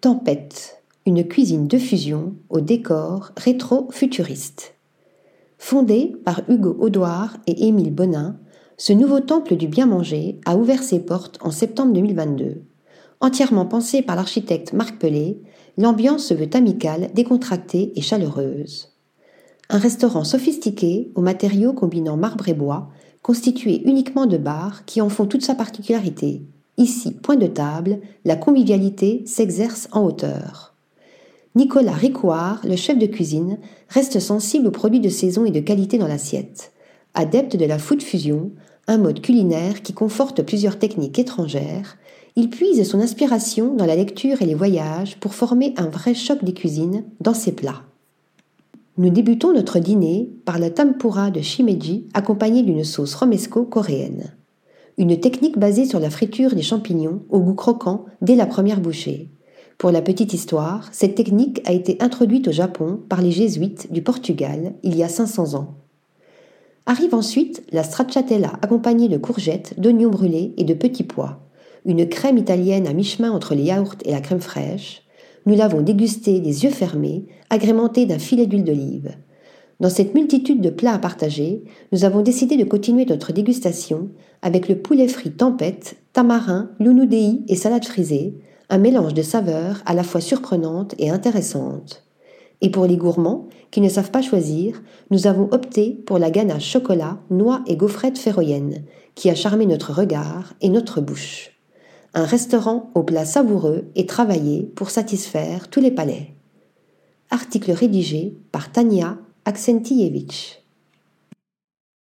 Tempête, une cuisine de fusion au décor rétro-futuriste. Fondé par Hugo Audouard et Émile Bonin, ce nouveau temple du bien manger a ouvert ses portes en septembre 2022. Entièrement pensé par l'architecte Marc Pelé, l'ambiance se veut amicale, décontractée et chaleureuse. Un restaurant sophistiqué, aux matériaux combinant marbre et bois, constitué uniquement de bars qui en font toute sa particularité. Ici, point de table, la convivialité s'exerce en hauteur. Nicolas Ricouard, le chef de cuisine, reste sensible aux produits de saison et de qualité dans l'assiette. Adepte de la food fusion, un mode culinaire qui conforte plusieurs techniques étrangères, il puise son inspiration dans la lecture et les voyages pour former un vrai choc des cuisines dans ses plats. Nous débutons notre dîner par la tempura de shimeji accompagnée d'une sauce romesco coréenne. Une technique basée sur la friture des champignons au goût croquant dès la première bouchée. Pour la petite histoire, cette technique a été introduite au Japon par les jésuites du Portugal il y a 500 ans. Arrive ensuite la stracciatella accompagnée de courgettes, d'oignons brûlés et de petits pois une crème italienne à mi-chemin entre les yaourts et la crème fraîche. Nous l'avons dégustée des yeux fermés, agrémentée d'un filet d'huile d'olive. Dans cette multitude de plats à partager, nous avons décidé de continuer notre dégustation avec le poulet frit tempête, tamarin, lounoudéi et salade frisée, un mélange de saveurs à la fois surprenante et intéressante. Et pour les gourmands qui ne savent pas choisir, nous avons opté pour la ganache chocolat, noix et gaufrette ferroyenne, qui a charmé notre regard et notre bouche un restaurant aux plats savoureux et travaillé pour satisfaire tous les palais. Article rédigé par Tania Аксентьевич.